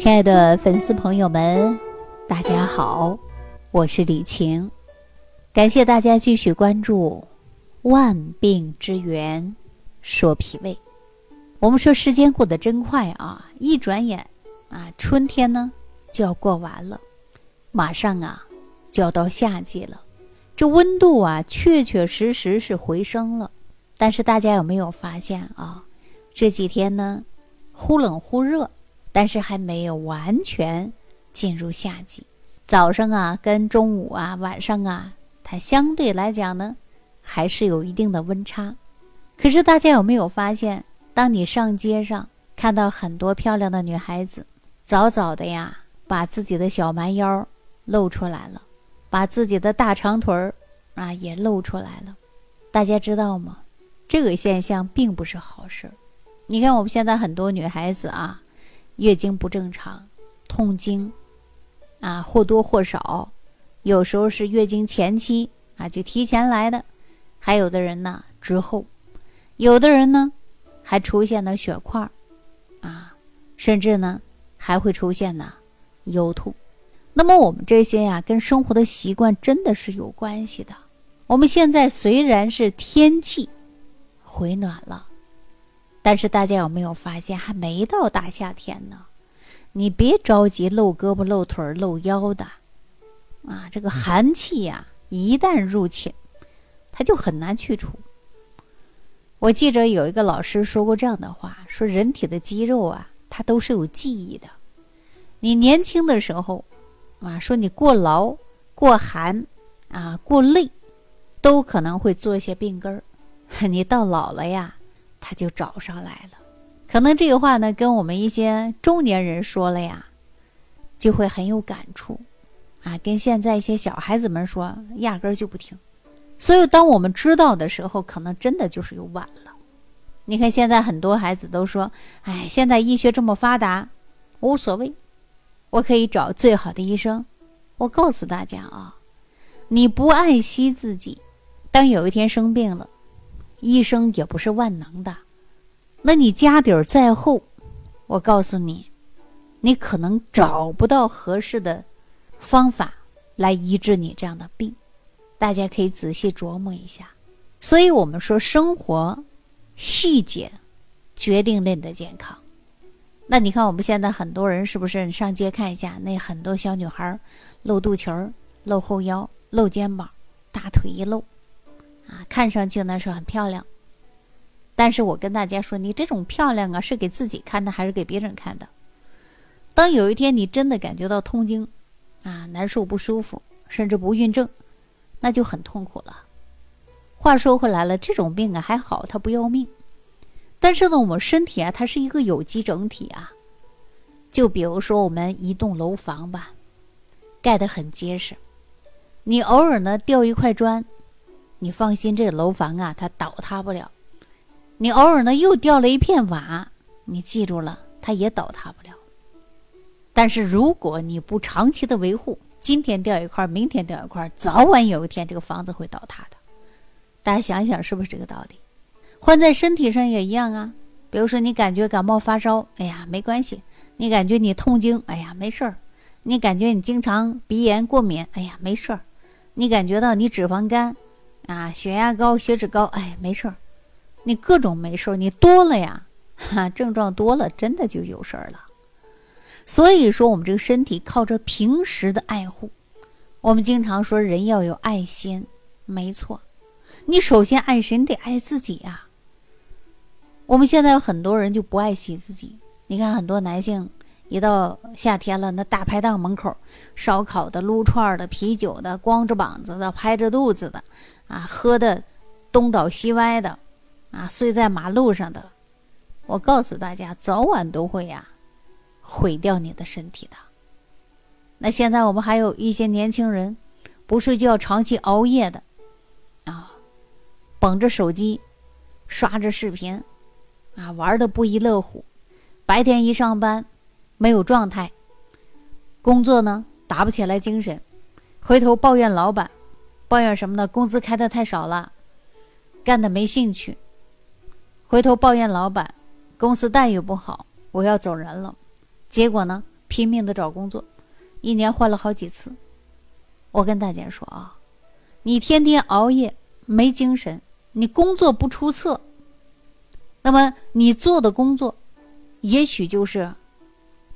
亲爱的粉丝朋友们，大家好，我是李晴，感谢大家继续关注《万病之源说脾胃》。我们说时间过得真快啊，一转眼啊，春天呢就要过完了，马上啊就要到夏季了。这温度啊，确确实实是回升了。但是大家有没有发现啊？这几天呢，忽冷忽热。但是还没有完全进入夏季，早上啊跟中午啊晚上啊，它相对来讲呢，还是有一定的温差。可是大家有没有发现，当你上街上看到很多漂亮的女孩子，早早的呀把自己的小蛮腰露出来了，把自己的大长腿儿啊也露出来了，大家知道吗？这个现象并不是好事。你看我们现在很多女孩子啊。月经不正常，痛经，啊或多或少，有时候是月经前期啊就提前来的，还有的人呢之后，有的人呢还出现了血块，啊，甚至呢还会出现呢腰痛。那么我们这些呀跟生活的习惯真的是有关系的。我们现在虽然是天气回暖了。但是大家有没有发现，还没到大夏天呢？你别着急露胳膊、露腿、露腰的，啊，这个寒气呀，一旦入侵，它就很难去除。我记着有一个老师说过这样的话：说人体的肌肉啊，它都是有记忆的。你年轻的时候，啊，说你过劳、过寒，啊，过累，都可能会做一些病根儿。你到老了呀。他就找上来了，可能这个话呢，跟我们一些中年人说了呀，就会很有感触，啊，跟现在一些小孩子们说，压根儿就不听。所以，当我们知道的时候，可能真的就是有晚了。你看，现在很多孩子都说，哎，现在医学这么发达，无所谓，我可以找最好的医生。我告诉大家啊，你不爱惜自己，当有一天生病了。医生也不是万能的，那你家底儿再厚，我告诉你，你可能找不到合适的方法来医治你这样的病。大家可以仔细琢磨一下。所以我们说，生活细节决定了你的健康。那你看，我们现在很多人是不是？你上街看一下，那很多小女孩露肚脐儿、露后腰、露肩膀，大腿一露。啊，看上去呢是很漂亮，但是我跟大家说，你这种漂亮啊，是给自己看的还是给别人看的？当有一天你真的感觉到痛经，啊，难受不舒服，甚至不孕症，那就很痛苦了。话说回来了，这种病啊还好，它不要命，但是呢，我们身体啊，它是一个有机整体啊。就比如说我们一栋楼房吧，盖得很结实，你偶尔呢掉一块砖。你放心，这楼房啊，它倒塌不了。你偶尔呢又掉了一片瓦，你记住了，它也倒塌不了。但是如果你不长期的维护，今天掉一块，明天掉一块，早晚有一天这个房子会倒塌的。大家想想是不是这个道理？换在身体上也一样啊。比如说你感觉感冒发烧，哎呀没关系；你感觉你痛经，哎呀没事儿；你感觉你经常鼻炎过敏，哎呀没事儿；你感觉到你脂肪肝。啊，血压高、血脂高，哎，没事儿，你各种没事儿，你多了呀，哈，症状多了，真的就有事儿了。所以说，我们这个身体靠着平时的爱护，我们经常说人要有爱心，没错，你首先爱谁？你得爱自己呀。我们现在有很多人就不爱惜自己，你看很多男性一到夏天了，那大排档门口，烧烤的、撸串的、啤酒的、光着膀子的、拍着肚子的。啊，喝的东倒西歪的，啊，睡在马路上的，我告诉大家，早晚都会呀，毁掉你的身体的。那现在我们还有一些年轻人，不睡觉，长期熬夜的，啊，捧着手机，刷着视频，啊，玩的不亦乐乎，白天一上班，没有状态，工作呢打不起来精神，回头抱怨老板。抱怨什么呢？工资开的太少了，干的没兴趣。回头抱怨老板，公司待遇不好，我要走人了。结果呢，拼命的找工作，一年换了好几次。我跟大家说啊，你天天熬夜没精神，你工作不出色，那么你做的工作，也许就是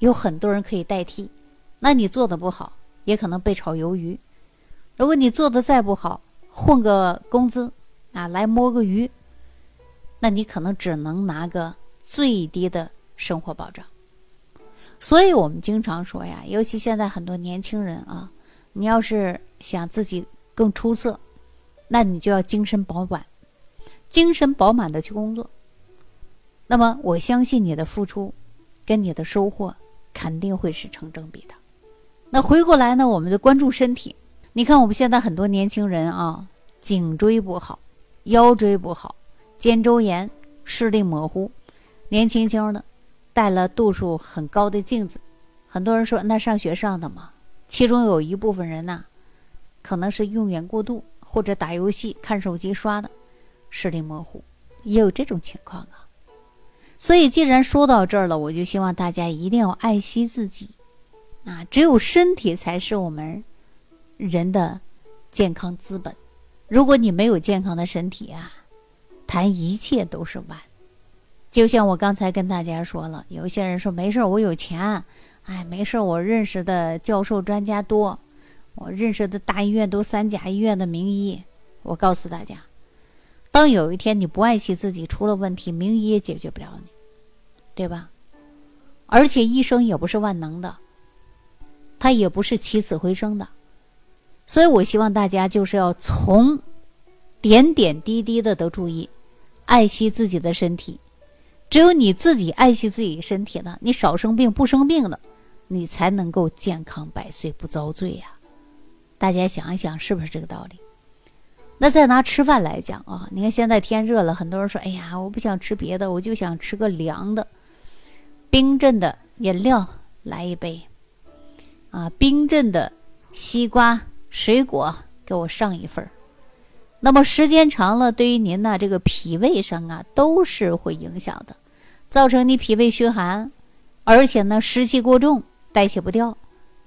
有很多人可以代替，那你做的不好，也可能被炒鱿鱼。如果你做的再不好，混个工资啊，来摸个鱼，那你可能只能拿个最低的生活保障。所以我们经常说呀，尤其现在很多年轻人啊，你要是想自己更出色，那你就要精神饱满，精神饱满的去工作。那么我相信你的付出跟你的收获肯定会是成正比的。那回过来呢，我们就关注身体。你看我们现在很多年轻人啊，颈椎不好，腰椎不好，肩周炎，视力模糊，年轻轻的，戴了度数很高的镜子，很多人说那上学上的嘛，其中有一部分人呐，可能是用眼过度或者打游戏、看手机刷的，视力模糊，也有这种情况啊。所以既然说到这儿了，我就希望大家一定要爱惜自己，啊，只有身体才是我们。人的健康资本，如果你没有健康的身体啊，谈一切都是晚。就像我刚才跟大家说了，有些人说没事儿我有钱，哎，没事儿我认识的教授专家多，我认识的大医院都三甲医院的名医。我告诉大家，当有一天你不爱惜自己，出了问题，名医也解决不了你，对吧？而且医生也不是万能的，他也不是起死回生的。所以，我希望大家就是要从点点滴滴的都注意，爱惜自己的身体。只有你自己爱惜自己身体了，你少生病不生病了，你才能够健康百岁不遭罪呀。大家想一想，是不是这个道理？那再拿吃饭来讲啊，你看现在天热了，很多人说：“哎呀，我不想吃别的，我就想吃个凉的，冰镇的饮料来一杯，啊，冰镇的西瓜。”水果给我上一份儿，那么时间长了，对于您呢这个脾胃上啊都是会影响的，造成你脾胃虚寒，而且呢湿气过重，代谢不掉。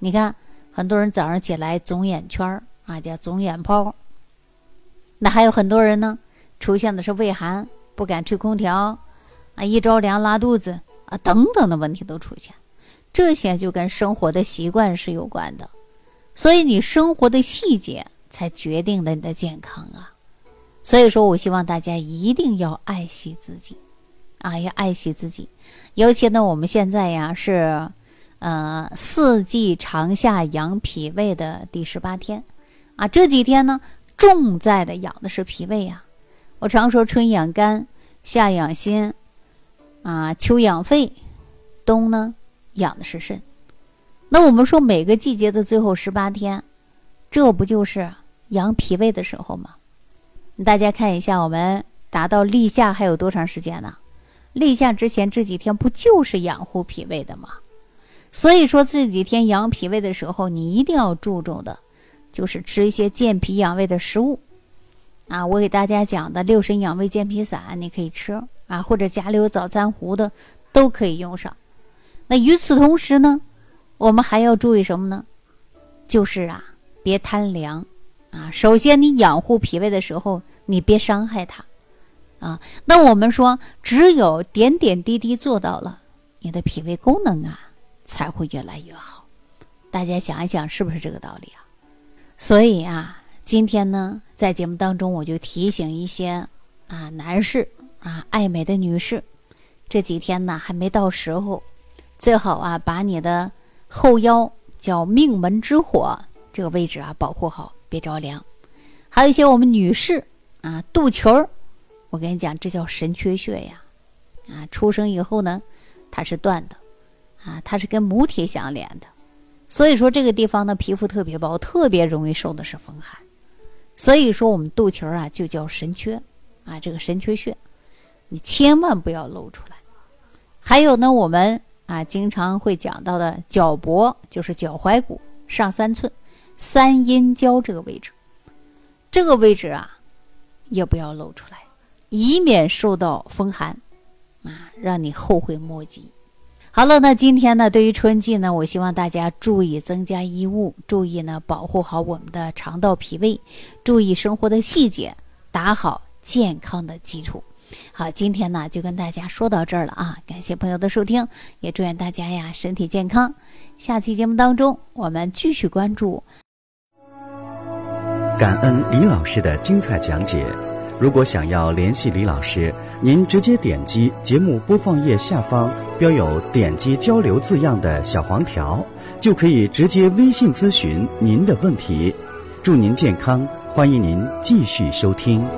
你看很多人早上起来肿眼圈儿啊，叫肿眼泡。那还有很多人呢出现的是胃寒，不敢吹空调啊，一着凉拉肚子啊等等的问题都出现，这些就跟生活的习惯是有关的。所以你生活的细节才决定了你的健康啊！所以说我希望大家一定要爱惜自己，啊，要爱惜自己。尤其呢，我们现在呀是，呃，四季长夏养脾胃的第十八天，啊，这几天呢重在的养的是脾胃呀。我常说春养肝，夏养心，啊，秋养肺，冬呢养的是肾。那我们说每个季节的最后十八天，这不就是养脾胃的时候吗？大家看一下，我们达到立夏还有多长时间呢？立夏之前这几天不就是养护脾胃的吗？所以说这几天养脾胃的时候，你一定要注重的，就是吃一些健脾养胃的食物啊。我给大家讲的六神养胃健脾散，你可以吃啊，或者家里有早餐壶的都可以用上。那与此同时呢？我们还要注意什么呢？就是啊，别贪凉啊。首先，你养护脾胃的时候，你别伤害它啊。那我们说，只有点点滴滴做到了，你的脾胃功能啊才会越来越好。大家想一想，是不是这个道理啊？所以啊，今天呢，在节目当中，我就提醒一些啊男士啊爱美的女士，这几天呢还没到时候，最好啊把你的。后腰叫命门之火，这个位置啊，保护好，别着凉。还有一些我们女士啊，肚脐儿，我跟你讲，这叫神阙穴呀。啊，出生以后呢，它是断的，啊，它是跟母体相连的。所以说这个地方呢，皮肤特别薄，特别容易受的是风寒。所以说我们肚脐儿啊，就叫神阙啊，这个神阙穴，你千万不要露出来。还有呢，我们。啊，经常会讲到的脚脖就是脚踝骨上三寸，三阴交这个位置，这个位置啊，也不要露出来，以免受到风寒，啊，让你后悔莫及。好了，那今天呢，对于春季呢，我希望大家注意增加衣物，注意呢保护好我们的肠道脾胃，注意生活的细节，打好健康的基础。好，今天呢就跟大家说到这儿了啊！感谢朋友的收听，也祝愿大家呀身体健康。下期节目当中，我们继续关注。感恩李老师的精彩讲解。如果想要联系李老师，您直接点击节目播放页下方标有“点击交流”字样的小黄条，就可以直接微信咨询您的问题。祝您健康，欢迎您继续收听。